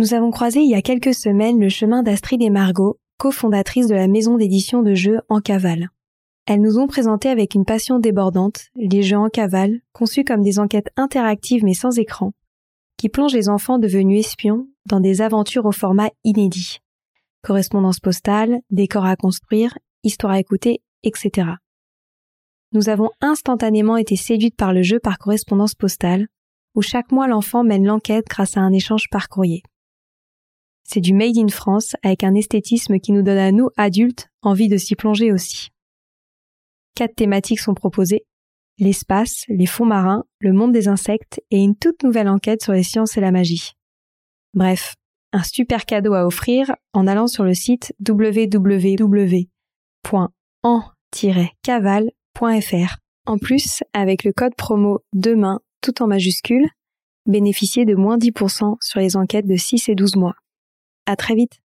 Nous avons croisé il y a quelques semaines le chemin d'Astrid et Margot, cofondatrices de la maison d'édition de jeux En Cavale. Elles nous ont présenté avec une passion débordante les jeux En Cavale, conçus comme des enquêtes interactives mais sans écran, qui plongent les enfants devenus espions dans des aventures au format inédit. Correspondance postale, décors à construire, histoire à écouter, etc. Nous avons instantanément été séduites par le jeu par correspondance postale, où chaque mois l'enfant mène l'enquête grâce à un échange par courrier. C'est du Made in France avec un esthétisme qui nous donne à nous, adultes, envie de s'y plonger aussi. Quatre thématiques sont proposées. L'espace, les fonds marins, le monde des insectes et une toute nouvelle enquête sur les sciences et la magie. Bref, un super cadeau à offrir en allant sur le site www.en-caval.fr. En plus, avec le code promo demain tout en majuscule, bénéficiez de moins 10% sur les enquêtes de 6 et 12 mois. À très vite.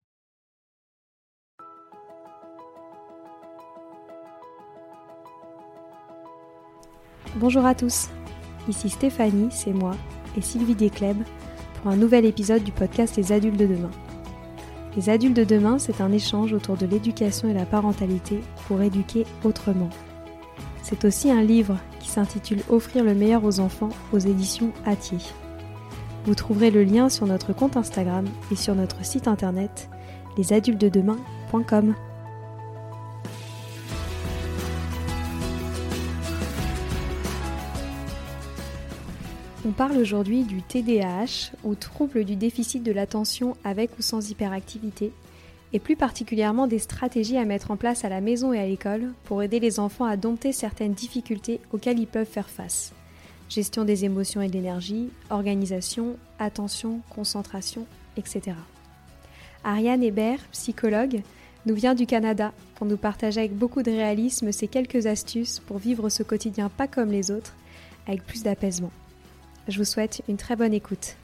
Bonjour à tous. Ici Stéphanie, c'est moi, et Sylvie Descleb pour un nouvel épisode du podcast Les adultes de demain. Les adultes de demain, c'est un échange autour de l'éducation et la parentalité pour éduquer autrement. C'est aussi un livre qui s'intitule Offrir le meilleur aux enfants aux éditions Atier. Vous trouverez le lien sur notre compte Instagram et sur notre site internet lesadultesdedemain.com. On parle aujourd'hui du TDAH ou trouble du déficit de l'attention avec ou sans hyperactivité et plus particulièrement des stratégies à mettre en place à la maison et à l'école pour aider les enfants à dompter certaines difficultés auxquelles ils peuvent faire face gestion des émotions et de l'énergie, organisation, attention, concentration, etc. Ariane Hébert, psychologue, nous vient du Canada pour nous partager avec beaucoup de réalisme ces quelques astuces pour vivre ce quotidien pas comme les autres, avec plus d'apaisement. Je vous souhaite une très bonne écoute.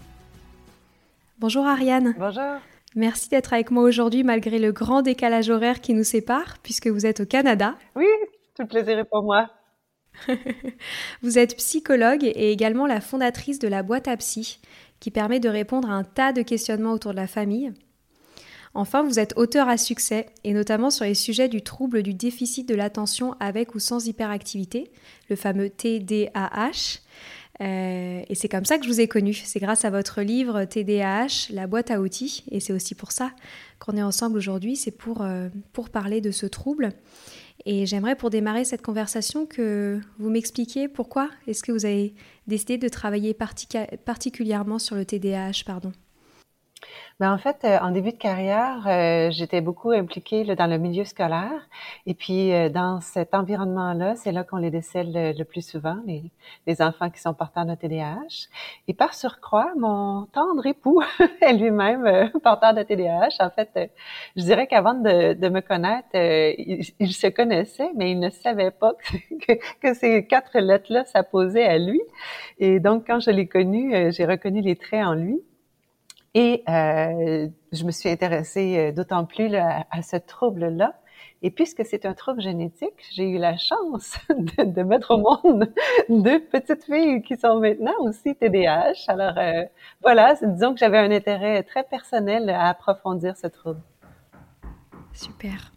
Bonjour Ariane. Bonjour. Merci d'être avec moi aujourd'hui malgré le grand décalage horaire qui nous sépare puisque vous êtes au Canada. Oui, tout le plaisir est pour moi. Vous êtes psychologue et également la fondatrice de la boîte à psy, qui permet de répondre à un tas de questionnements autour de la famille. Enfin, vous êtes auteur à succès, et notamment sur les sujets du trouble du déficit de l'attention avec ou sans hyperactivité, le fameux TDAH. Euh, et c'est comme ça que je vous ai connu. C'est grâce à votre livre TDAH, la boîte à outils. Et c'est aussi pour ça qu'on est ensemble aujourd'hui. C'est pour, euh, pour parler de ce trouble. Et j'aimerais pour démarrer cette conversation que vous m'expliquiez pourquoi est-ce que vous avez décidé de travailler particulièrement sur le TDAH, pardon. Ben, en fait, euh, en début de carrière, euh, j'étais beaucoup impliquée dans le milieu scolaire. Et puis, euh, dans cet environnement-là, c'est là, qu'on les décèle le, plus souvent, les, les, enfants qui sont porteurs de TDAH. Et par surcroît, mon tendre époux est lui-même porteur de TDAH. En fait, je dirais qu'avant de, de, me connaître, il, se connaissait, mais il ne savait pas que, que ces quatre lettres-là s'apposaient à lui. Et donc, quand je l'ai connu, j'ai reconnu les traits en lui. Et euh, je me suis intéressée euh, d'autant plus à, ce trouble-là. Et puisque c'est un trouble génétique, j'ai eu la chance de, mettre au monde deux petites filles qui sont maintenant aussi TDAH. Alors euh, voilà, disons que j'avais un intérêt très personnel à approfondir ce trouble. Super.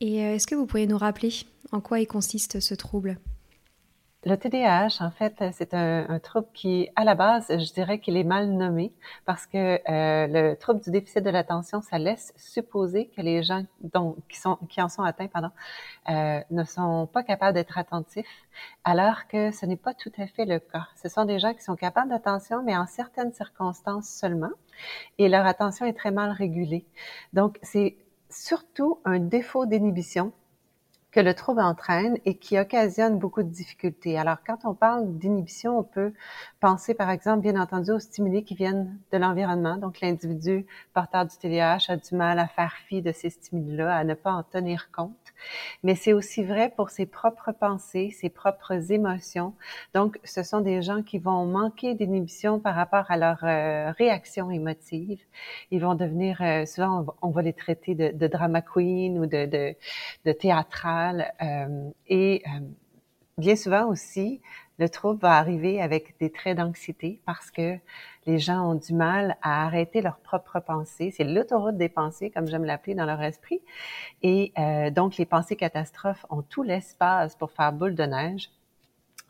Et est-ce que vous pourriez nous rappeler en quoi il consiste ce trouble? Le TDAH, en fait, c'est un, trouble qui, à la base, je dirais qu'il est mal nommé parce que euh, le trouble du déficit de l'attention, ça laisse supposer que les gens dont, qui, sont, qui en sont atteints pardon, euh, ne sont pas capables d'être attentifs, alors que ce n'est pas tout à fait le cas. Ce sont des gens qui sont capables d'attention, mais en certaines circonstances seulement, et leur attention est très mal régulée. Donc, c'est surtout un défaut d'inhibition que le trouble entraîne et qui occasionne beaucoup de difficultés. Alors, quand on parle d'inhibition, on peut penser, par exemple, bien entendu, aux stimuli qui viennent de l'environnement. Donc, l'individu porteur du TDAH a du mal à faire fi de ces stimuli-là, à ne pas en tenir compte. Mais c'est aussi vrai pour ses propres pensées, ses propres émotions. Donc, ce sont des gens qui vont manquer d'inhibition par rapport à leur euh, réaction émotive. Ils vont devenir, euh, souvent, on va les traiter de, drama queen ou de, de, de. Euh, et euh, bien souvent aussi, le trouble va arriver avec des traits d'anxiété parce que les gens ont du mal à arrêter leurs propres pensées. C'est l'autoroute des pensées, comme j'aime l'appeler, dans leur esprit. Et euh, donc, les pensées catastrophes ont tout l'espace pour faire boule de neige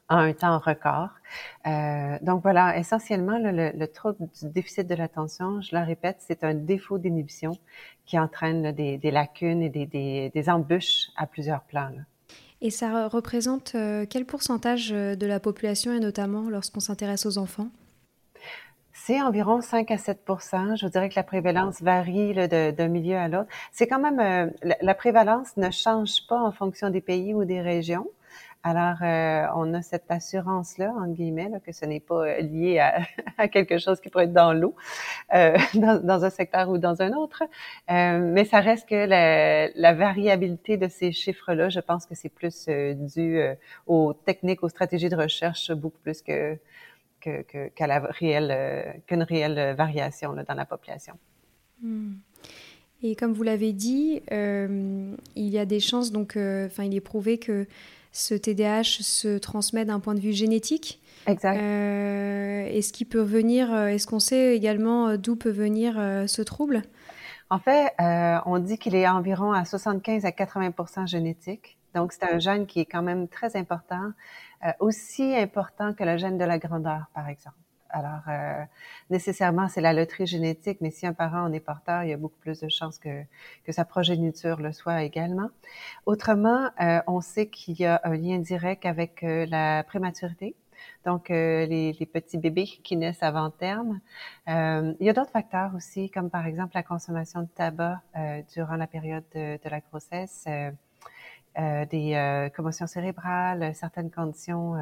en un temps record. Euh, donc voilà, essentiellement, le, trouble du déficit de l'attention, je le répète, c'est un défaut d'inhibition qui entraîne des, lacunes et des, des, embûches à plusieurs plans. Et ça représente euh, quel pourcentage euh, de la population, et notamment lorsqu'on s'intéresse aux enfants? C'est environ 5 à 7% Je vous dirais que la prévalence varie d'un milieu à l'autre. C'est quand même euh, la, prévalence ne change pas en fonction des pays ou des régions. Alors, euh, on a cette assurance-là, en guillemets, que ce n'est pas euh, lié à, quelque chose qui pourrait être dans l'eau, euh, dans, un secteur ou dans un autre. mais ça reste que la, variabilité de ces chiffres-là, je pense que c'est plus dû aux techniques, aux stratégies de recherche, beaucoup plus que qu'à la réelle qu'une réelle variation dans la population. Hmm. Et comme vous l'avez dit, il y a des chances, donc, enfin, il est prouvé que ce TDAH se transmet d'un point de vue génétique. Exact. Euh, est-ce qu'il peut venir, euh, est-ce qu'on sait également euh, d'où peut venir ce trouble? En fait, on dit qu'il est environ à 75 à 80% génétique. Donc, c'est un gène qui est quand même très important, aussi important que le gène de la grandeur, par exemple. Alors, euh, nécessairement, c'est la loterie génétique, mais si un parent en est porteur, il y a beaucoup plus de chances que, que sa progéniture le soit également. Autrement, euh, on sait qu'il y a un lien direct avec euh, la prématurité, donc les, les, petits bébés qui naissent avant terme. il y a d'autres facteurs aussi, comme par exemple la consommation de tabac durant la période de, de la grossesse, des commotions cérébrales, certaines conditions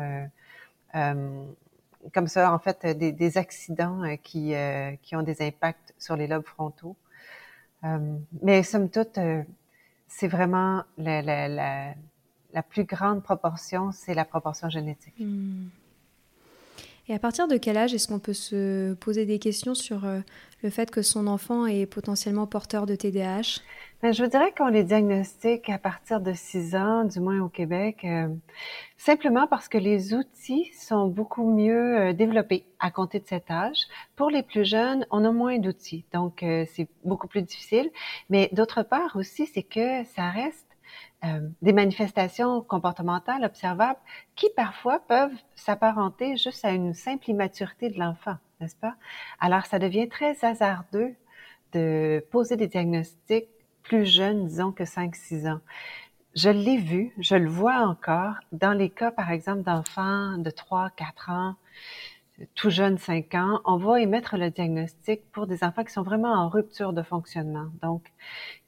comme ça, en fait, des, accidents euh, qui, euh, qui ont des impacts sur les lobes frontaux. Euh, mais somme toute, c'est vraiment la, la, plus grande proportion, c'est la proportion génétique. Hmm. Et à partir de quel âge est-ce qu'on peut se poser des questions sur le fait que son enfant est potentiellement porteur de TDAH ben, je vous dirais qu'on les diagnostique à partir de 6 ans, du moins au Québec, euh, simplement parce que les outils sont beaucoup mieux euh, développés à compter de cet âge. Pour les plus jeunes, on a moins d'outils, donc euh, c'est beaucoup plus difficile. Mais d'autre part aussi, c'est que ça reste des manifestations comportementales observables qui parfois peuvent s'apparenter juste à une simple immaturité de l'enfant, n'est-ce pas? Alors, ça devient très hasardeux de poser des diagnostics plus jeune, disons, que 5-6 ans. Je l'ai vu, je le vois encore dans les cas, par exemple, d'enfants de 3, 4 ans, tout jeunes 5 ans, on va émettre le diagnostic pour des enfants qui sont vraiment en rupture de fonctionnement. Donc,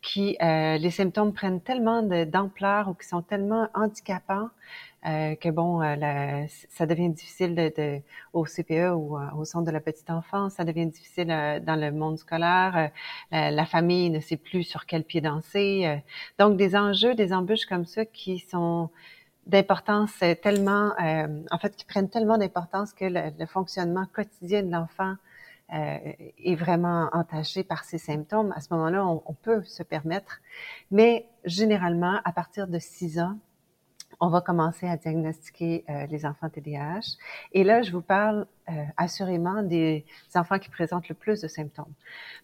qui euh, les symptômes prennent tellement d'ampleur ou qui sont tellement handicapants euh, que bon, euh, ça devient difficile de, au CPE ou euh, au centre de la petite enfance, ça devient difficile dans le monde scolaire. La, famille ne sait plus sur quel pied danser. donc des enjeux, des embûches comme ça qui sont d'importance tellement, en fait, qui prennent tellement d'importance que le, fonctionnement quotidien de l'enfant est vraiment entaché par ces symptômes. À ce moment-là, on, on peut se permettre, mais généralement, à partir de 6 ans, on va commencer à diagnostiquer euh, les enfants TDAH. Et là, je vous parle euh, assurément des enfants qui présentent le plus de symptômes.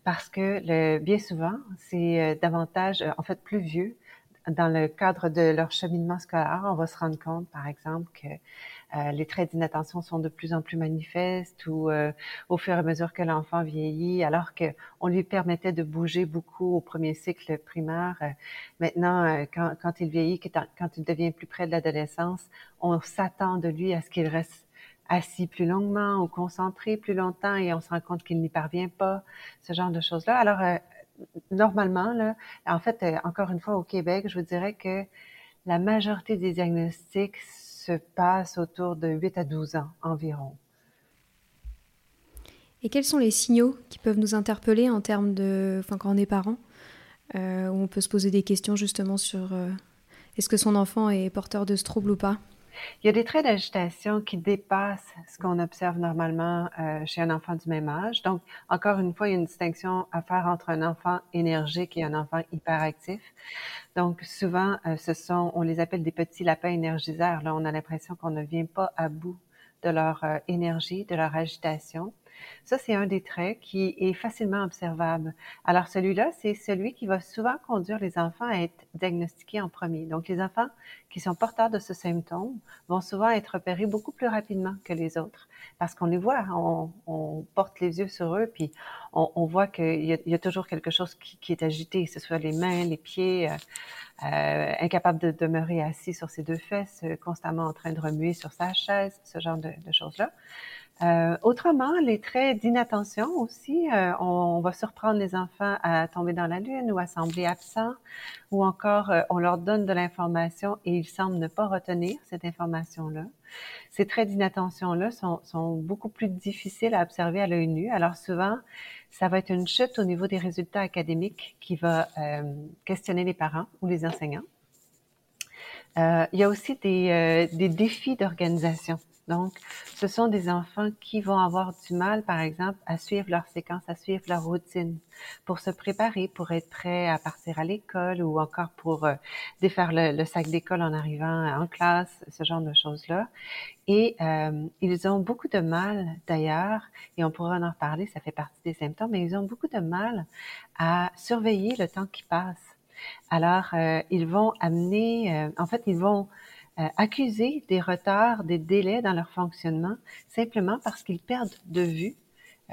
Parce que le, bien souvent, c'est euh, davantage, en fait, plus vieux, dans le cadre de leur cheminement scolaire, on va se rendre compte, par exemple, que euh, les traits d'inattention sont de plus en plus manifestes ou euh, au fur et à mesure que l'enfant vieillit, alors que on lui permettait de bouger beaucoup au premier cycle primaire. Euh, maintenant, quand, quand, il vieillit, quand il devient plus près de l'adolescence, on s'attend de lui à ce qu'il reste assis plus longuement ou concentré plus longtemps et on se rend compte qu'il n'y parvient pas, ce genre de choses-là. Alors, normalement, là, en fait, encore une fois, au Québec, je vous dirais que la majorité des diagnostics se passe autour de 8 à 12 ans environ. Et quels sont les signaux qui peuvent nous interpeller en termes de, enfin, quand on est parent, euh, où on peut se poser des questions justement sur euh, est-ce que son enfant est porteur de ce trouble ou pas? Il y a des traits d'agitation qui dépassent ce qu'on observe normalement euh, chez un enfant du même âge. Donc, encore une fois, il y a une distinction à faire entre un enfant énergique et un enfant hyperactif. Donc, souvent, euh, ce sont, on les appelle des petits lapins énergiseurs. Là, on a l'impression qu'on ne vient pas à bout de leur euh, énergie, de leur agitation. Ça, c'est un des traits qui est facilement observable. Alors, celui-là, c'est celui qui va souvent conduire les enfants à être diagnostiqués en premier. Donc, les enfants qui sont porteurs de ce symptôme vont souvent être repérés beaucoup plus rapidement que les autres parce qu'on les voit, on, porte les yeux sur eux, puis on, voit qu'il y, a toujours quelque chose qui, est agité, que ce soit les mains, les pieds, euh, euh, incapable de demeurer assis sur ses deux fesses, constamment en train de remuer sur sa chaise, ce genre de choses-là. Euh, autrement, les traits d'inattention aussi, euh, on, va surprendre les enfants à tomber dans la lune ou à sembler absents, ou encore euh, on leur donne de l'information et ils semblent ne pas retenir cette information-là. Ces traits d'inattention-là sont, sont, beaucoup plus difficiles à observer à l'œil nu. Alors souvent, ça va être une chute au niveau des résultats académiques qui va questionner les parents ou les enseignants. il y a aussi des, des défis d'organisation. Donc, ce sont des enfants qui vont avoir du mal, par exemple, à suivre leur séquence, à suivre leur routine, pour se préparer, pour être prêt à partir à l'école ou encore pour euh, défaire le, sac d'école en arrivant en classe, ce genre de choses-là. Et euh, ils ont beaucoup de mal, d'ailleurs, et on pourra en reparler, ça fait partie des symptômes, mais ils ont beaucoup de mal à surveiller le temps qui passe. Alors, euh, ils vont amener, en fait, ils vont euh, accuser des retards, des délais dans leur fonctionnement, simplement parce qu'ils perdent de vue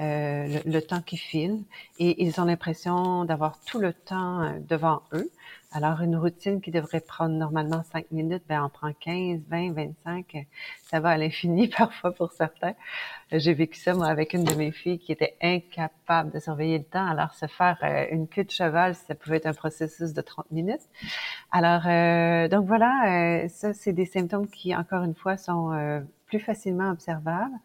euh, le, temps qui file et ils ont l'impression d'avoir tout le temps euh, devant eux. Alors, une routine qui devrait prendre normalement 5 minutes, ben, on prend 15, 20, 25. Ça va à l'infini parfois pour certains. J'ai vécu ça, moi, avec une de mes filles qui était incapable de surveiller le temps. Alors, se faire euh, une queue de cheval, ça pouvait être un processus de 30 minutes. Alors, euh, donc voilà, euh, ça, c'est des symptômes qui, encore une fois, sont plus facilement observables.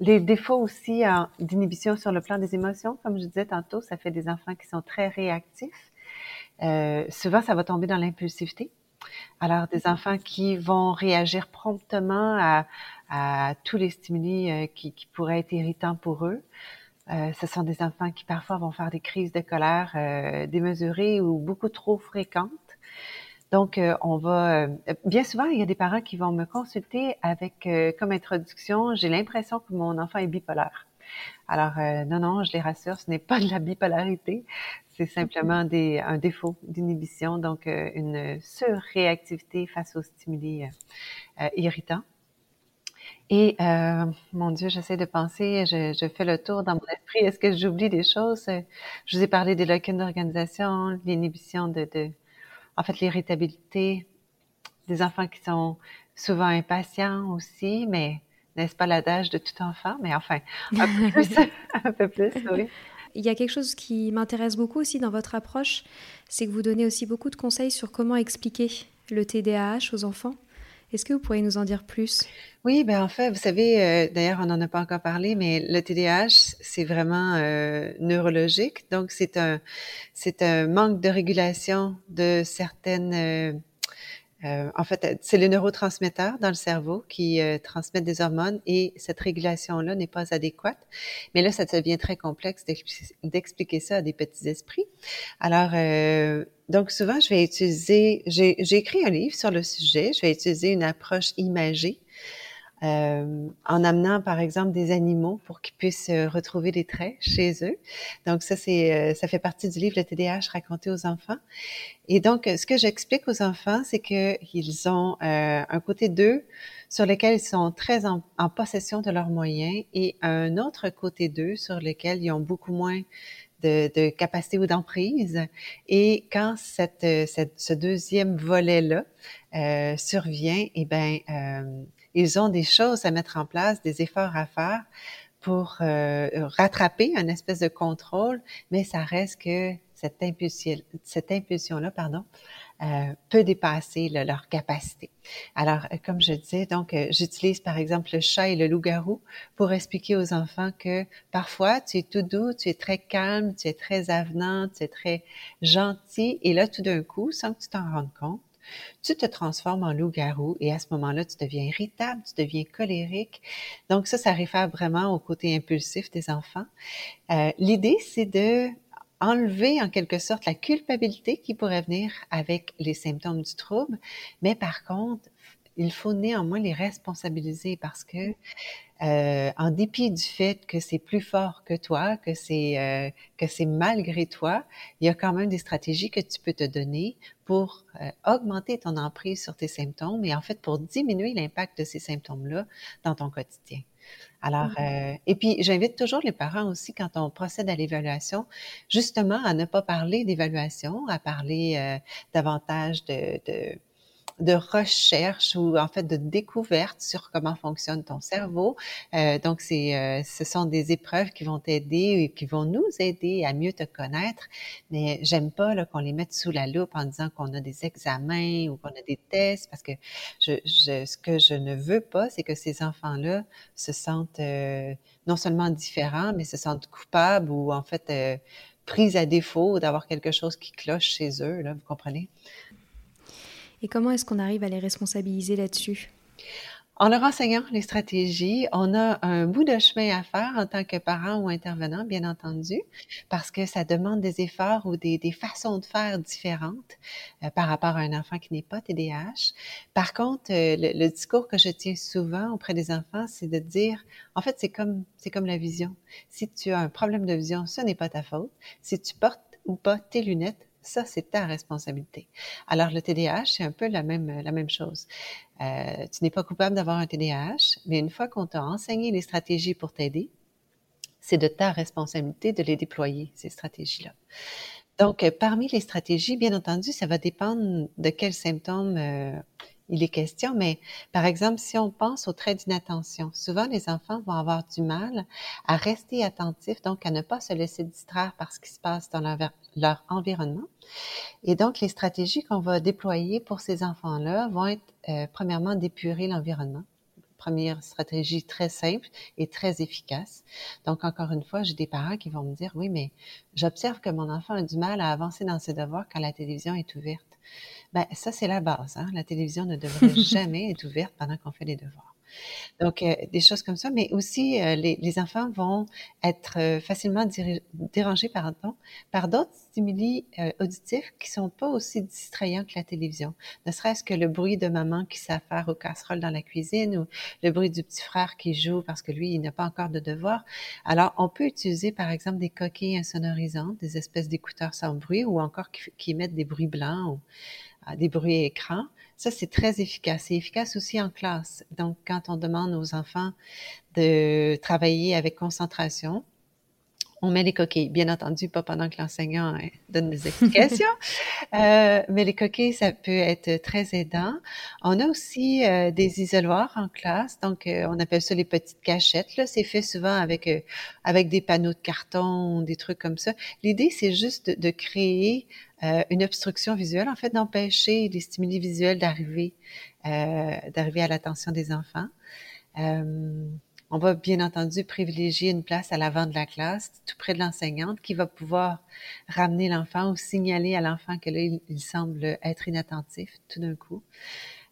Les défauts aussi d'inhibition sur le plan des émotions, comme je disais tantôt, ça fait des enfants qui sont très réactifs. Euh, souvent, ça va tomber dans l'impulsivité. Alors, des enfants qui vont réagir promptement à, à tous les stimuli euh, qui, qui, pourraient être irritants pour eux. Euh, ce sont des enfants qui parfois vont faire des crises de colère euh, démesurées ou beaucoup trop fréquentes. Donc, euh, on va bien souvent, il y a des parents qui vont me consulter avec comme introduction, j'ai l'impression que mon enfant est bipolaire. Alors, non, non, je les rassure, ce n'est pas de la bipolarité, c'est simplement des, un défaut d'inhibition, donc euh, une surréactivité face aux stimuli euh, euh, irritants. Et mon Dieu, j'essaie de penser, je, fais le tour dans mon esprit. Est-ce que j'oublie des choses? Je vous ai parlé des locunes d'organisation, l'inhibition de, de, en fait, l'irritabilité, des enfants qui sont souvent impatients aussi, mais n'est-ce pas l'adage de tout enfant? Mais enfin, un peu plus, un peu plus, oui. Il y a quelque chose qui m'intéresse beaucoup aussi dans votre approche, c'est que vous donnez aussi beaucoup de conseils sur comment expliquer le TDAH aux enfants. Est-ce que vous pourriez nous en dire plus? Oui, ben en fait, vous savez, euh, d'ailleurs, on n'en a pas encore parlé, mais le TDAH, c'est vraiment euh, neurologique. Donc, c'est un, c'est un manque de régulation de certaines euh, euh, en fait, c'est les neurotransmetteurs dans le cerveau qui euh, transmettent des hormones et cette régulation-là n'est pas adéquate. Mais là, ça devient très complexe d'expliquer ça à des petits esprits. Alors, euh, donc souvent, je vais utiliser, j'ai écrit un livre sur le sujet, je vais utiliser une approche imagée euh, en amenant par exemple des animaux pour qu'ils puissent euh, retrouver des traits chez eux. Donc ça c'est euh, ça fait partie du livre le TDAH raconté aux enfants. Et donc ce que j'explique aux enfants c'est que ils ont un côté d'eux sur lequel ils sont très en, possession de leurs moyens et un autre côté d'eux sur lequel ils ont beaucoup moins de, de capacité ou d'emprise. Et quand cette, cette, ce deuxième volet-là euh, survient, eh ben, euh, ils ont des choses à mettre en place, des efforts à faire pour euh, rattraper un espèce de contrôle, mais ça reste que cette impulsion, cette impulsion-là, pardon, euh, peut dépasser leur capacité. Alors, euh, comme je disais, donc, euh, j'utilise par exemple le chat et le loup-garou pour expliquer aux enfants que parfois tu es tout doux, tu es très calme, tu es très avenant, tu es très gentil, et là, tout d'un coup, sans que tu t'en rendes compte, tu te transformes en loup-garou et à ce moment-là, tu deviens irritable, tu deviens colérique. Donc ça, ça réfère vraiment au côté impulsif des enfants. Euh, L'idée, c'est de enlever en quelque sorte la culpabilité qui pourrait venir avec les symptômes du trouble, mais par contre, il faut néanmoins les responsabiliser parce que euh, en dépit du fait que c'est plus fort que toi, que c'est euh, que c'est malgré toi, il y a quand même des stratégies que tu peux te donner pour euh, augmenter ton emprise sur tes symptômes et en fait pour diminuer l'impact de ces symptômes-là dans ton quotidien. Alors, mmh euh, et puis j'invite toujours les parents aussi quand on procède à l'évaluation, justement à ne pas parler d'évaluation, à parler euh, davantage de, de de recherche ou en fait de découverte sur comment fonctionne ton cerveau. Euh, donc, c'est, euh, ce sont des épreuves qui vont t'aider et qui vont nous aider à mieux te connaître. Mais j'aime pas qu'on les mette sous la loupe en disant qu'on a des examens ou qu'on a des tests parce que ce que je ne veux pas, c'est que ces enfants-là se sentent euh, non seulement différents, mais se sentent coupables ou en fait pris à défaut d'avoir quelque chose qui cloche chez eux. Là, vous comprenez? Et comment est-ce qu'on arrive à les responsabiliser là-dessus? En leur enseignant les stratégies, on a un bout de chemin à faire en tant que parent ou intervenant, bien entendu, parce que ça demande des efforts ou des, façons de faire différentes euh, par rapport à un enfant qui n'est pas TDAH. Par contre, euh, le, discours que je tiens souvent auprès des enfants, c'est de dire, en fait, c'est comme c'est comme la vision. Si tu as un problème de vision, ce n'est pas ta faute. Si tu portes ou pas tes lunettes, ça, c'est ta responsabilité. Alors, le TDAH, c'est un peu la même, la même chose. Euh, tu n'es pas coupable d'avoir un TDAH, mais une fois qu'on t'a enseigné les stratégies pour t'aider, c'est de ta responsabilité de les déployer, ces stratégies-là. Donc, euh, parmi les stratégies, bien entendu, ça va dépendre de quels symptômes euh, il est question, mais par exemple, si on pense au trait d'inattention, souvent les enfants vont avoir du mal à rester attentifs, donc à ne pas se laisser distraire par ce qui se passe dans leur, environnement. Et donc, les stratégies qu'on va déployer pour ces enfants-là vont être, euh, premièrement, d'épurer l'environnement première stratégie très simple et très efficace. Donc, encore une fois, j'ai des parents qui vont me dire, oui, mais j'observe que mon enfant a du mal à avancer dans ses devoirs quand la télévision est ouverte. Ben, ça, c'est la base. Hein. La télévision ne devrait jamais être ouverte pendant qu'on fait les devoirs. Donc, euh, des choses comme ça, mais aussi euh, les, enfants vont être euh, facilement dérangés par d'autres stimuli auditifs qui sont pas aussi distrayants que la télévision. Ne serait-ce que le bruit de maman qui s'affaire aux casseroles dans la cuisine ou le bruit du petit frère qui joue parce que lui, il n'a pas encore de devoir. Alors, on peut utiliser, par exemple, des coquilles insonorisantes, des espèces d'écouteurs sans bruit ou encore qui, qui émettent des bruits blancs ou des bruits écrans ça, c'est très efficace. C'est efficace aussi en classe. Donc, quand on demande aux enfants de travailler avec concentration, on met les coquilles. Bien entendu, pas pendant que l'enseignant hein, donne des explications, euh, mais les coquilles, ça peut être très aidant. On a aussi euh, des isoloirs en classe, donc euh, on appelle ça les petites cachettes. Là, c'est fait souvent avec avec des panneaux de carton, des trucs comme ça. L'idée, c'est juste de, de créer une obstruction visuelle, en fait, d'empêcher les stimuli visuels d'arriver d'arriver à l'attention des enfants. On va bien entendu privilégier une place à l'avant de la classe, tout près de l'enseignante, qui va pouvoir ramener l'enfant ou signaler à l'enfant que là, il, semble être inattentif tout d'un coup.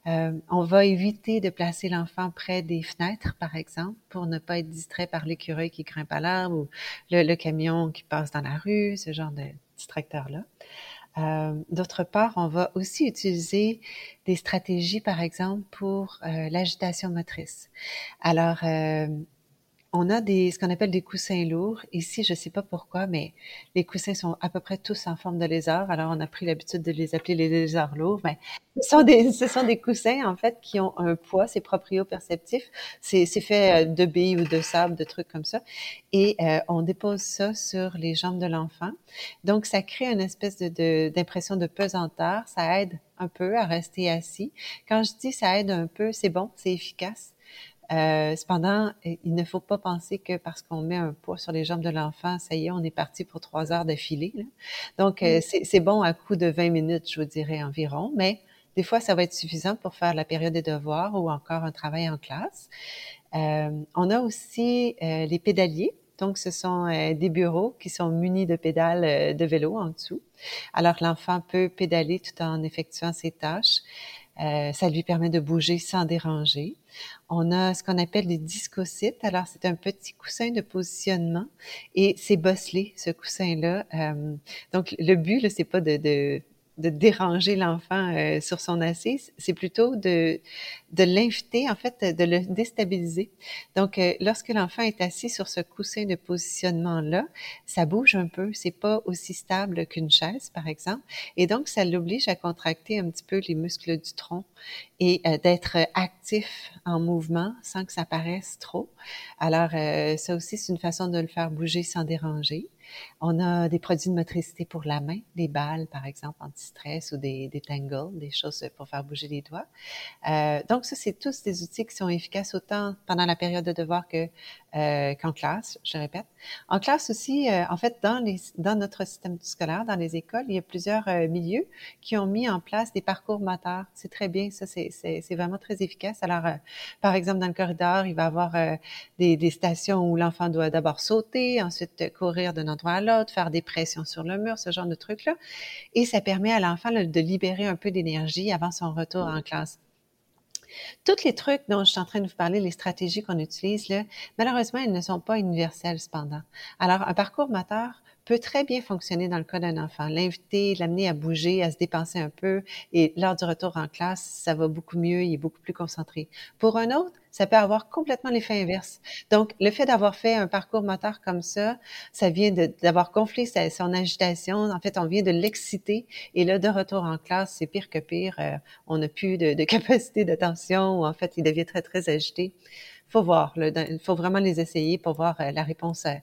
Euh, on va éviter de placer l'enfant près des fenêtres, par exemple, pour ne pas être distrait par l'écureuil qui grimpe à l'arbre ou le, camion qui passe dans la rue, ce genre de distracteur-là. Euh, d'autre part, on va aussi utiliser des stratégies, par exemple, pour euh, l'agitation motrice. Alors, euh, on a des, ce qu'on appelle des coussins lourds. Ici, je ne sais pas pourquoi, mais les coussins sont à peu près tous en forme de lézard. Alors, on a pris l'habitude de les appeler les lézards lourds. Mais ce sont des, ce sont des coussins, en fait, qui ont un poids, c'est proprioperceptif. C'est, c'est fait euh, de billes ou de sable, de trucs comme ça. Et euh, on dépose ça sur les jambes de l'enfant. Donc, ça crée une espèce de, d'impression de pesanteur. Ça aide un peu à rester assis. Quand je dis ça aide un peu, c'est bon, c'est efficace. Euh, cependant, il ne faut pas penser que parce qu'on met un poids sur les jambes de l'enfant, ça y est, on est parti pour trois heures d'affilée. Donc, euh, c'est bon à coup de 20 minutes, je vous dirais environ, mais des fois, ça va être suffisant pour faire la période des devoirs ou encore un travail en classe. Euh, on a aussi les pédaliers. Donc, ce sont des bureaux qui sont munis de pédales de vélo en dessous. Alors, l'enfant peut pédaler tout en effectuant ses tâches. Ça lui permet de bouger sans déranger. On a ce qu'on appelle des discocites. Alors, c'est un petit coussin de positionnement et c'est bosselé, ce coussin-là. Euh, donc, le but, c'est pas de, de déranger l'enfant euh, sur son assise, c'est plutôt de, de l'inviter, en fait, de le déstabiliser. Donc, euh, lorsque l'enfant est assis sur ce coussin de positionnement-là, ça bouge un peu, c'est pas aussi stable qu'une chaise, par exemple, et donc ça l'oblige à contracter un petit peu les muscles du tronc et euh, d'être actif en mouvement sans que ça paraisse trop. Alors, ça aussi, c'est une façon de le faire bouger sans déranger. On a des produits de motricité pour la main, des balles, par exemple, anti-stress ou des, des tangles, des choses pour faire bouger les doigts. Euh, donc, ça, c'est tous des outils qui sont efficaces autant pendant la période de devoir que euh, qu'en classe, je répète. En classe aussi, euh, en fait, dans, les, dans notre système scolaire, dans les écoles, il y a plusieurs euh, milieux qui ont mis en place des parcours moteurs. C'est très bien, ça, c'est vraiment très efficace. Alors, par exemple, dans le corridor, il va y avoir des, des stations où l'enfant doit d'abord sauter, ensuite courir d'un endroit à l'autre, faire des pressions sur le mur, ce genre de trucs-là. Et ça permet à l'enfant de libérer un peu d'énergie avant son retour en classe. Tous les trucs dont je suis en train de vous parler, les stratégies qu'on utilise, là, malheureusement, elles ne sont pas universelles cependant. Alors, un parcours moteur peut très bien fonctionner dans le cas d'un enfant. L'inviter, l'amener à bouger, à se dépenser un peu, et lors du retour en classe, ça va beaucoup mieux, il est beaucoup plus concentré. Pour un autre, ça peut avoir complètement l'effet inverse. Donc, le fait d'avoir fait un parcours moteur comme ça, ça vient d'avoir gonflé son agitation. En fait, on vient de l'exciter. Et là, de retour en classe, c'est pire que pire. Euh, on n'a plus de, de capacité d'attention ou en fait, il devient très, très agité. faut voir. Il faut vraiment les essayer pour voir euh, la réponse euh,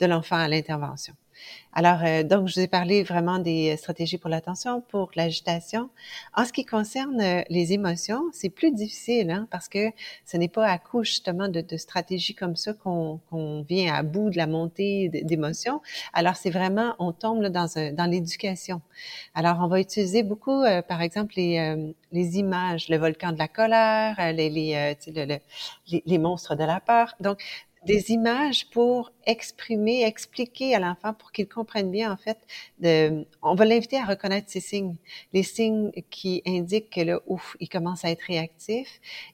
de l'enfant à l'intervention. Alors, euh, donc, je vous ai parlé vraiment des stratégies pour l'attention, pour l'agitation. En ce qui concerne euh, les émotions, c'est plus difficile hein, parce que ce n'est pas à coup justement de, stratégies comme ça qu'on vient à bout de la montée d'émotions. Alors, c'est vraiment, on tombe là, dans, dans l'éducation. Alors, on va utiliser beaucoup, euh, par exemple, les, les images, le volcan de la colère, les, les, les, les monstres de la peur. Donc, des images pour exprimer, expliquer à l'enfant pour qu'il comprenne bien, en fait, de, on va l'inviter à reconnaître ces signes, les signes qui indiquent que là, ouf, il commence à être réactif.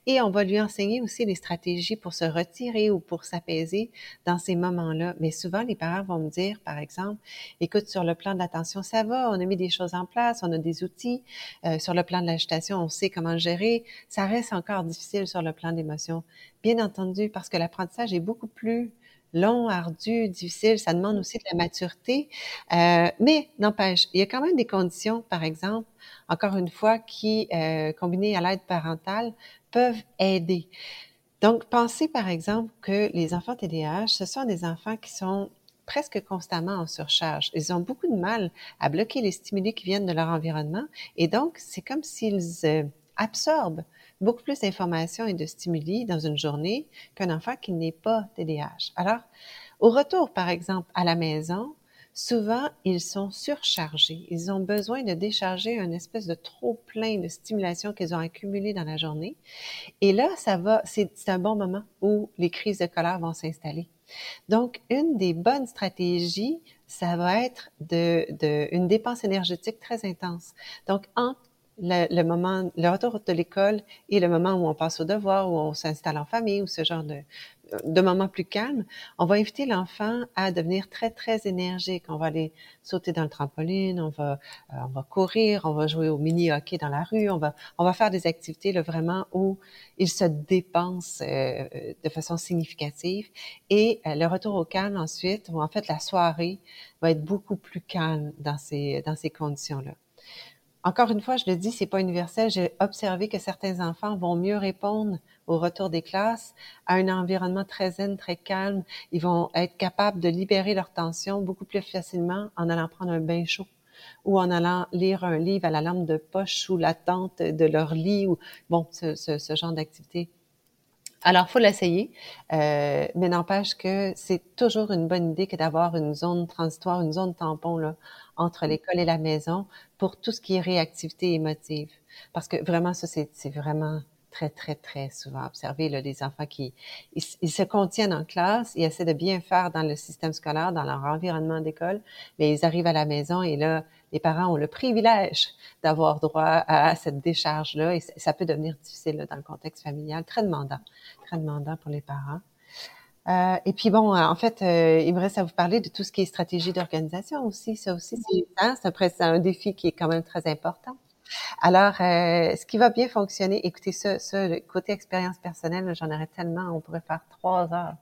Et on va lui enseigner aussi les stratégies pour se retirer ou pour s'apaiser dans ces moments-là. Mais souvent, les parents vont me dire, par exemple, écoute, sur le plan de l'attention, ça va, on a mis des choses en place, on a des outils. Euh, sur le plan de l'agitation, on sait comment gérer. Ça reste encore difficile sur le plan d'émotion. Bien entendu, parce que l'apprentissage est beaucoup plus long, ardu, difficile. Ça demande aussi de la maturité. Euh, mais n'empêche, il y a quand même des conditions, par exemple, encore une fois, qui, euh, combinées à l'aide parentale, peuvent aider. Donc, pensez par exemple que les enfants TDAH, ce sont des enfants qui sont presque constamment en surcharge. Ils ont beaucoup de mal à bloquer les stimuli qui viennent de leur environnement et donc c'est comme s'ils euh, absorbent beaucoup plus d'informations et de stimuli dans une journée qu'un enfant qui n'est pas TDAH. Alors, au retour, par exemple, à la maison, souvent, ils sont surchargés. Ils ont besoin de décharger une espèce de trop plein de stimulation qu'ils ont accumulé dans la journée. Et là, ça va, c'est un bon moment où les crises de colère vont s'installer. Donc, une des bonnes stratégies, ça va être de, de, une dépense énergétique très intense. Donc, le, moment, le retour de l'école et le moment où on passe au devoir, où on s'installe en famille, ou ce genre de, de moments plus calmes, on va inviter l'enfant à devenir très, très énergique. On va aller sauter dans le trampoline, on va, euh, on va courir, on va jouer au mini-hockey dans la rue, on va, on va faire des activités là, vraiment où il se dépense euh, de façon significative. Et euh, le retour au calme ensuite, ou en fait la soirée, va être beaucoup plus calme dans ces, dans ces conditions-là. Encore une fois, je le dis, c'est pas universel. J'ai observé que certains enfants vont mieux répondre au retour des classes à un environnement très zen, très calme. Ils vont être capables de libérer leur tension beaucoup plus facilement en allant prendre un bain chaud ou en allant lire un livre à la lampe de poche sous la tente de leur lit ou bon, ce, ce, ce genre d'activité. Alors, faut l'essayer, euh, mais n'empêche que c'est toujours une bonne idée que d'avoir une zone transitoire, une zone tampon là, entre l'école et la maison pour tout ce qui est réactivité émotive. Parce que vraiment, ça, c'est vraiment très, très, très souvent observé, là, les enfants qui ils, se contiennent en classe, ils essaient de bien faire dans le système scolaire, dans leur environnement d'école, mais ils arrivent à la maison et là, les parents ont le privilège d'avoir droit à cette décharge-là et ça peut devenir difficile dans le contexte familial, très demandant, très demandant pour les parents. Euh, et puis bon, en fait, euh, il me reste à vous parler de tout ce qui est stratégie d'organisation aussi. Ça aussi, c'est hein, un défi qui est quand même très important. Alors, euh, ce qui va bien fonctionner, écoutez ça, ça le côté expérience personnelle, j'en aurais tellement, on pourrait faire trois heures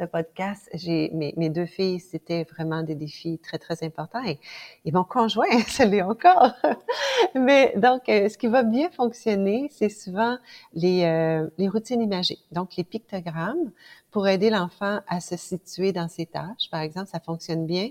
de podcast. J'ai mes, deux filles, c'était vraiment des défis très très importants et, et mon conjoint, ce l'est encore. Mais donc, euh, ce qui va bien fonctionner, c'est souvent les, euh, les routines imagées, donc les pictogrammes pour aider l'enfant à se situer dans ses tâches. Par exemple, ça fonctionne bien.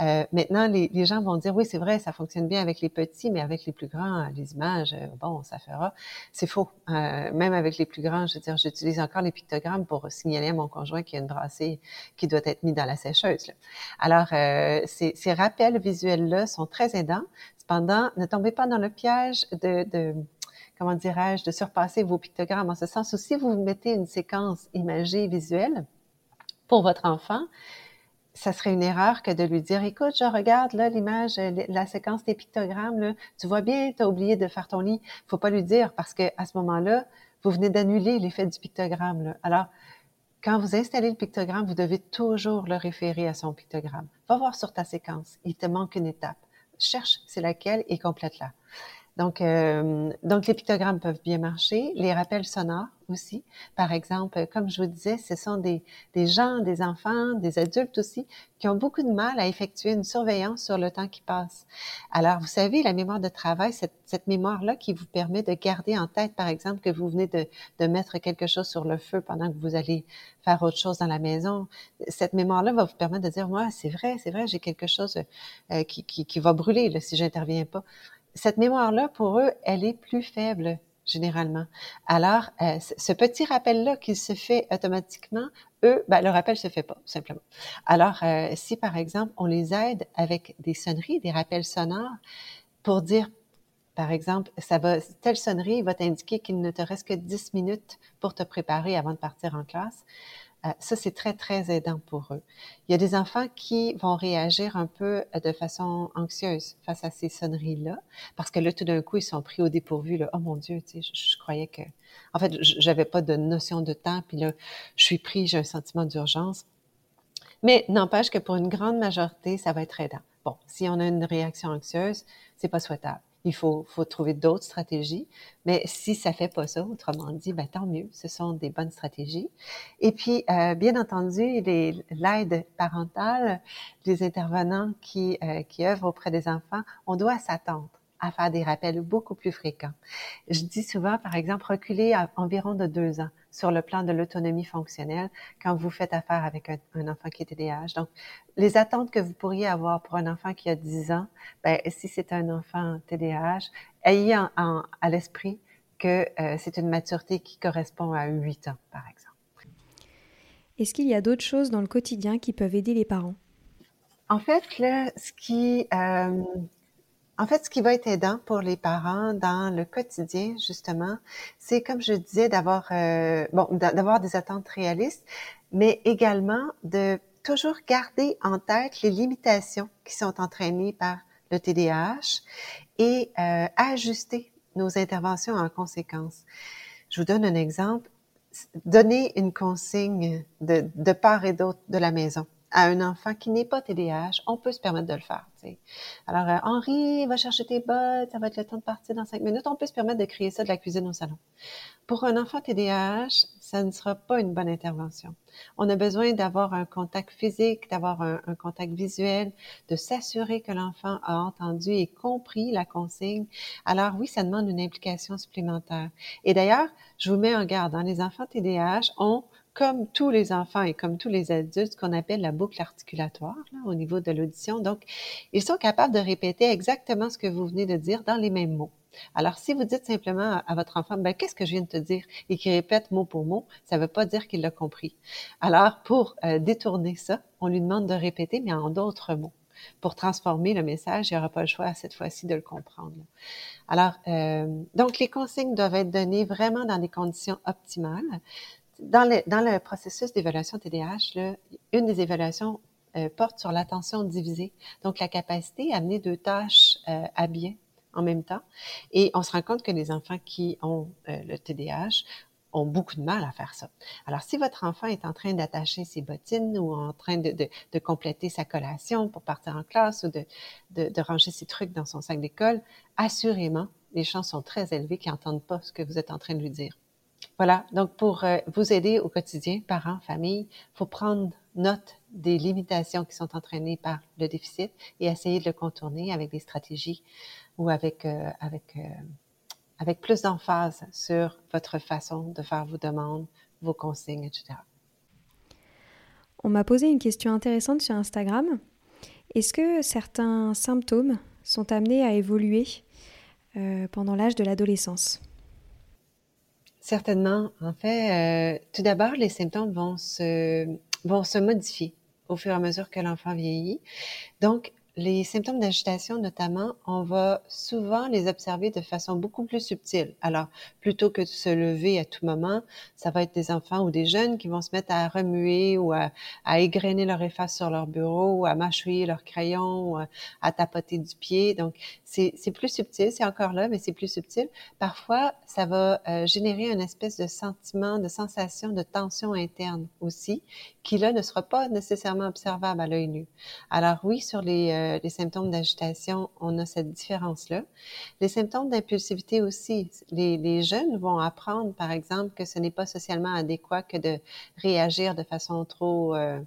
Euh, maintenant, les, les, gens vont dire, oui, c'est vrai, ça fonctionne bien avec les petits, mais avec les plus grands, les images, euh, bon, ça fera. C'est faux. Euh, même avec les plus grands, je veux dire, j'utilise encore les pictogrammes pour signaler à mon conjoint y une brassée qui doit être mise dans la sécheuse. Alors, euh, ces, rappels visuels-là sont très aidants. Cependant, ne tombez pas dans le piège de, comment dirais-je, de surpasser vos pictogrammes, en ce sens où si vous mettez une séquence imagée visuelle pour votre enfant, ça serait une erreur que de lui dire, écoute, je regarde là l'image, la séquence des pictogrammes, là, tu vois bien, tu as oublié de faire ton lit. faut pas lui dire parce que à ce moment-là, vous venez d'annuler l'effet du pictogramme. Alors, quand vous installez le pictogramme, vous devez toujours le référer à son pictogramme. Va voir sur ta séquence, il te manque une étape. Cherche c'est laquelle et complète-la. Donc, euh, donc les pictogrammes peuvent bien marcher, les rappels sonores aussi. Par exemple, comme je vous disais, ce sont des, des gens, des enfants, des adultes aussi, qui ont beaucoup de mal à effectuer une surveillance sur le temps qui passe. Alors, vous savez, la mémoire de travail, cette, cette mémoire-là qui vous permet de garder en tête, par exemple, que vous venez de, de mettre quelque chose sur le feu pendant que vous allez faire autre chose dans la maison. Cette mémoire-là va vous permettre de dire, moi, c'est vrai, c'est vrai, j'ai quelque chose euh, qui, qui, qui va brûler là, si j'interviens pas cette mémoire-là, pour eux, elle est plus faible généralement. Alors, euh, ce petit rappel-là qui se fait automatiquement, eux, ben, le rappel se fait pas, simplement. Alors, euh, si par exemple, on les aide avec des sonneries, des rappels sonores, pour dire, par exemple, ça va, telle sonnerie va t'indiquer qu'il ne te reste que 10 minutes pour te préparer avant de partir en classe. Euh, ça, c'est très, très aidant pour eux. Il y a des enfants qui vont réagir un peu euh, de façon anxieuse face à ces sonneries-là, parce que là, tout d'un coup, ils sont pris au dépourvu. Oh mon Dieu, tu sais, je, croyais que... En fait, j'avais pas de notion de temps, puis là, je suis pris, j'ai un sentiment d'urgence. Mais n'empêche que pour une grande majorité, ça va être aidant. Bon, si on a une réaction anxieuse, c'est pas souhaitable il faut, trouver d'autres stratégies. Mais si ça fait pas ça, autrement dit, ben, tant mieux, ce sont des bonnes stratégies. Et puis, euh, bien entendu, l'aide parentale, les intervenants qui, euh, qui œuvrent auprès des enfants, on doit s'attendre à faire des rappels beaucoup plus fréquents. Je dis souvent, par exemple, reculer à environ de deux ans sur le plan de l'autonomie fonctionnelle quand vous faites affaire avec un, enfant qui est TDAH. Donc, les attentes que vous pourriez avoir pour un enfant qui a 10 ans, ben, si c'est un enfant TDAH, ayez à l'esprit que euh, c'est une maturité qui correspond à 8 ans, par exemple. Est-ce qu'il y a d'autres choses dans le quotidien qui peuvent aider les parents? En fait, là, ce qui, euh, en fait, ce qui va être aidant pour les parents dans le quotidien, justement, c'est comme je disais, d'avoir euh, bon, d'avoir des attentes réalistes, mais également de toujours garder en tête les limitations qui sont entraînées par le TDAH et euh, ajuster nos interventions en conséquence. Je vous donne un exemple donner une consigne de, de part et d'autre de la maison à un enfant qui n'est pas TDAH, on peut se permettre de le faire. Alors, euh, Henri, va chercher tes bottes, ça va être le temps de partir dans cinq minutes. On peut se permettre de créer ça de la cuisine au salon. Pour un enfant TDAH, ça ne sera pas une bonne intervention. On a besoin d'avoir un contact physique, d'avoir un, un, contact visuel, de s'assurer que l'enfant a entendu et compris la consigne. Alors oui, ça demande une implication supplémentaire. Et d'ailleurs, je vous mets en garde, hein, les enfants TDAH ont comme tous les enfants et comme tous les adultes, qu'on appelle la boucle articulatoire au niveau de l'audition. Donc, ils sont capables de répéter exactement ce que vous venez de dire dans les mêmes mots. Alors, si vous dites simplement à, votre enfant, ben, qu'est-ce que je viens de te dire, et qu'il répète mot pour mot, ça ne veut pas dire qu'il l'a compris. Alors, pour euh, détourner ça, on lui demande de répéter, mais en d'autres mots. Pour transformer le message, il n'y aura pas le choix cette fois-ci de le comprendre. Alors, euh, donc les consignes doivent être données vraiment dans des conditions optimales dans le, processus d'évaluation TDAH, une des évaluations euh, porte sur l'attention divisée, donc la capacité à amener deux tâches euh, à bien en même temps. Et on se rend compte que les enfants qui ont euh, le TDAH ont beaucoup de mal à faire ça. Alors, si votre enfant est en train d'attacher ses bottines ou en train de, compléter sa collation pour partir en classe ou de, de ranger ses trucs dans son sac d'école, assurément, les chances sont très élevées qu'il n'entende pas ce que vous êtes en train de lui dire. Voilà, donc pour euh, vous aider au quotidien, parents, famille, il faut prendre note des limitations qui sont entraînées par le déficit et essayer de le contourner avec des stratégies ou avec, euh, avec, euh, avec plus d'emphase sur votre façon de faire vos demandes, vos consignes, etc. On m'a posé une question intéressante sur Instagram. Est-ce que certains symptômes sont amenés à évoluer pendant l'âge de l'adolescence? Certainement. En fait, euh, tout d'abord, les symptômes vont se, vont se modifier au fur et à mesure que l'enfant vieillit. Donc, les symptômes d'agitation, notamment, on va souvent les observer de façon beaucoup plus subtile. Alors, plutôt que de se lever à tout moment, ça va être des enfants ou des jeunes qui vont se mettre à remuer ou à, à égrener leur efface sur leur bureau à mâchouiller leur crayon ou à, tapoter du pied. Donc, c'est plus subtil, c'est encore là, mais c'est plus subtil. Parfois, ça va euh, générer une espèce de sentiment, de sensation de tension interne aussi, qui là ne sera pas nécessairement observable à l'œil nu. Alors oui, sur les, euh, les symptômes d'agitation, on a cette différence-là. Les symptômes d'impulsivité aussi. Les, les, jeunes vont apprendre, par exemple, que ce n'est pas socialement adéquat que de réagir de façon trop euh,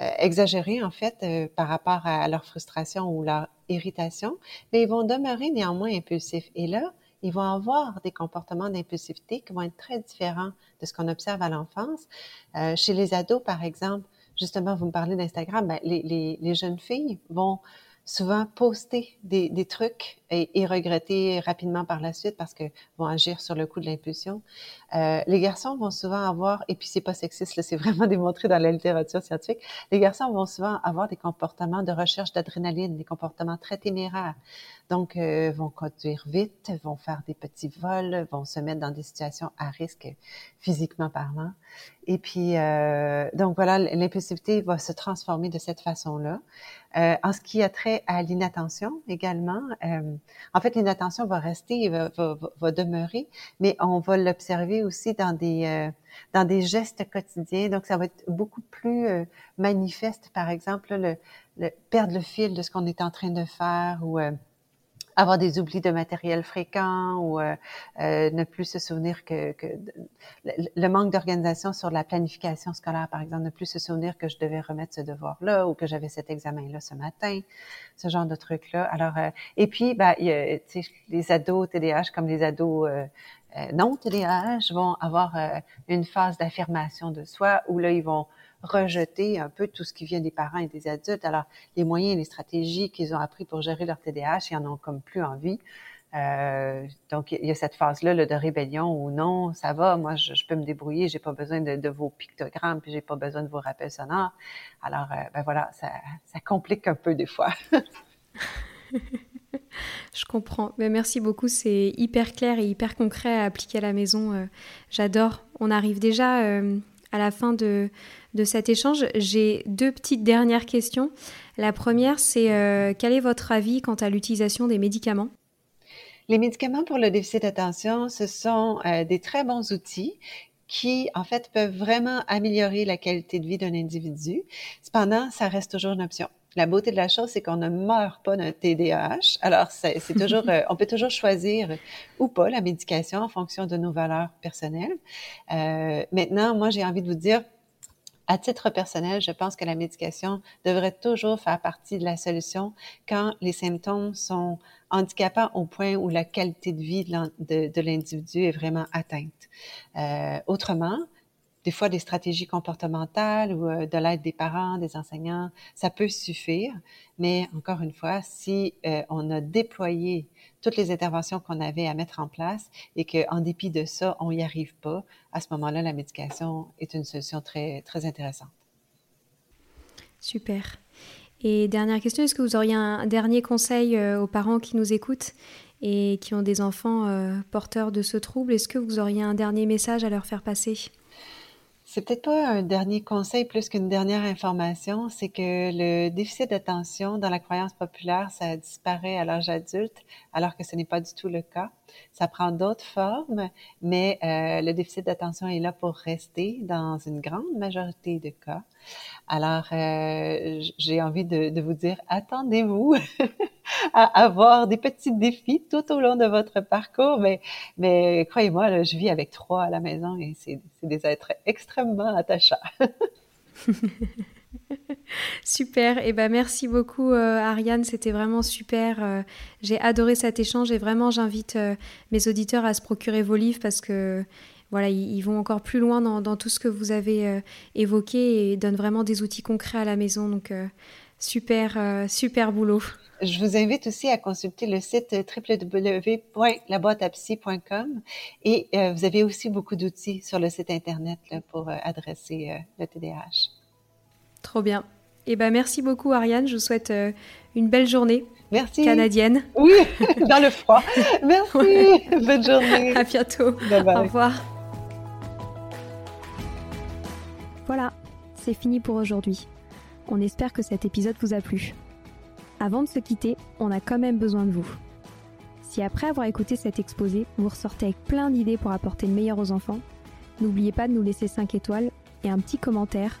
euh exagérée, en fait, euh, par rapport à leur frustration ou leur irritation, mais ils vont demeurer néanmoins impulsifs. Et là, ils vont avoir des comportements d'impulsivité qui vont être très différents de ce qu'on observe à l'enfance. Euh, chez les ados, par exemple, justement, vous me parlez d'Instagram, ben, les, les, les, jeunes filles vont souvent poster des, des trucs et, et, regretter rapidement par la suite parce que vont agir sur le coup de l'impulsion. Euh, les garçons vont souvent avoir, et puis c'est pas sexiste, c'est vraiment démontré dans la littérature scientifique, les garçons vont souvent avoir des comportements de recherche d'adrénaline, des comportements très téméraires. Donc, euh, vont conduire vite, vont faire des petits vols, vont se mettre dans des situations à risque physiquement parlant. Et puis, euh, donc voilà, l'impulsivité va se transformer de cette façon-là. Euh, en ce qui a trait à l'inattention également, euh, en fait, l'inattention va rester, va, va, va, demeurer, mais on va l'observer aussi dans des euh, dans des gestes quotidiens. Donc, ça va être beaucoup plus euh, manifeste, par exemple, le, le, perdre le fil de ce qu'on est en train de faire ou avoir des oublis de matériel fréquents ou euh, euh, ne plus se souvenir que, que le, manque d'organisation sur la planification scolaire, par exemple, ne plus se souvenir que je devais remettre ce devoir-là ou que j'avais cet examen-là ce matin, ce genre de trucs-là. Alors, euh, et puis, a, les ados TDAH comme les ados euh, non TDAH vont avoir une phase d'affirmation de soi où là, ils vont rejeter un peu tout ce qui vient des parents et des adultes. Alors, les moyens et les stratégies qu'ils ont appris pour gérer leur TDAH, ils en ont comme plus envie. Euh, donc, il y a cette phase-là de rébellion ou non, ça va, moi, je, peux me débrouiller, j'ai pas besoin de, vos pictogrammes, puis j'ai pas besoin de vos rappels sonores. Alors, euh, ben voilà, ça, complique un peu des fois. Je comprends. Mais merci beaucoup. C'est hyper clair et hyper concret à appliquer à la maison. Euh, j'adore. On arrive déjà à la fin de, de cet échange. J'ai deux petites dernières questions. La première, c'est euh, quel est votre avis quant à l'utilisation des médicaments? Les médicaments pour le déficit d'attention, ce sont euh, des très bons outils qui, en fait, peuvent vraiment améliorer la qualité de vie d'un individu. Cependant, ça reste toujours une option. La beauté de la chose, c'est qu'on ne meurt pas d'un TDAH. Alors, c'est toujours, euh, on peut toujours choisir ou pas la médication en fonction de nos valeurs personnelles. Euh, maintenant, moi, j'ai envie de vous dire, à titre personnel, je pense que la médication devrait toujours faire partie de la solution quand les symptômes sont handicapants au point où la qualité de vie de l'individu est vraiment atteinte. Euh, autrement, des fois des stratégies comportementales ou euh, de l'aide des parents, des enseignants, ça peut suffire. Mais encore une fois, si euh, on a déployé toutes les interventions qu'on avait à mettre en place et qu'en dépit de ça, on n'y arrive pas, à ce moment-là, la médication est une solution très, très intéressante. Super. Et dernière question, est-ce que vous auriez un dernier conseil euh, aux parents qui nous écoutent et qui ont des enfants porteurs de ce trouble? Est-ce que vous auriez un dernier message à leur faire passer? C'est peut-être pas un dernier conseil plus qu'une dernière information, c'est que le déficit d'attention dans la croyance populaire, ça disparaît à l'âge adulte, alors que ce n'est pas du tout le cas. Ça prend d'autres formes, mais euh, le déficit d'attention est là pour rester dans une grande majorité de cas. Alors, euh, j'ai envie de, de, vous dire, attendez-vous à avoir des petits défis tout au long de votre parcours, mais, mais croyez-moi, je vis avec trois à la maison et c'est des êtres extrêmement attachants. super, et eh ben merci beaucoup euh, Ariane, c'était vraiment super. Euh, j'ai adoré cet échange et vraiment j'invite euh, mes auditeurs à se procurer vos livres parce que voilà, ils, vont encore plus loin dans, tout ce que vous avez évoqué et donnent vraiment des outils concrets à la maison. Donc super, super boulot. Je vous invite aussi à consulter le site www.laboîteapsy.com et vous avez aussi beaucoup d'outils sur le site internet pour adresser le TDAH. Trop bien. Eh ben, merci beaucoup, Ariane. Je vous souhaite euh, une belle journée. Merci. Canadienne. Oui, dans le froid. Merci. Bonne journée. À bientôt. Au revoir. Voilà, c'est fini pour aujourd'hui. On espère que cet épisode vous a plu. Avant de se quitter, on a quand même besoin de vous. Si après avoir écouté cet exposé, vous ressortez avec plein d'idées pour apporter le meilleur aux enfants, n'oubliez pas de nous laisser 5 étoiles et un petit commentaire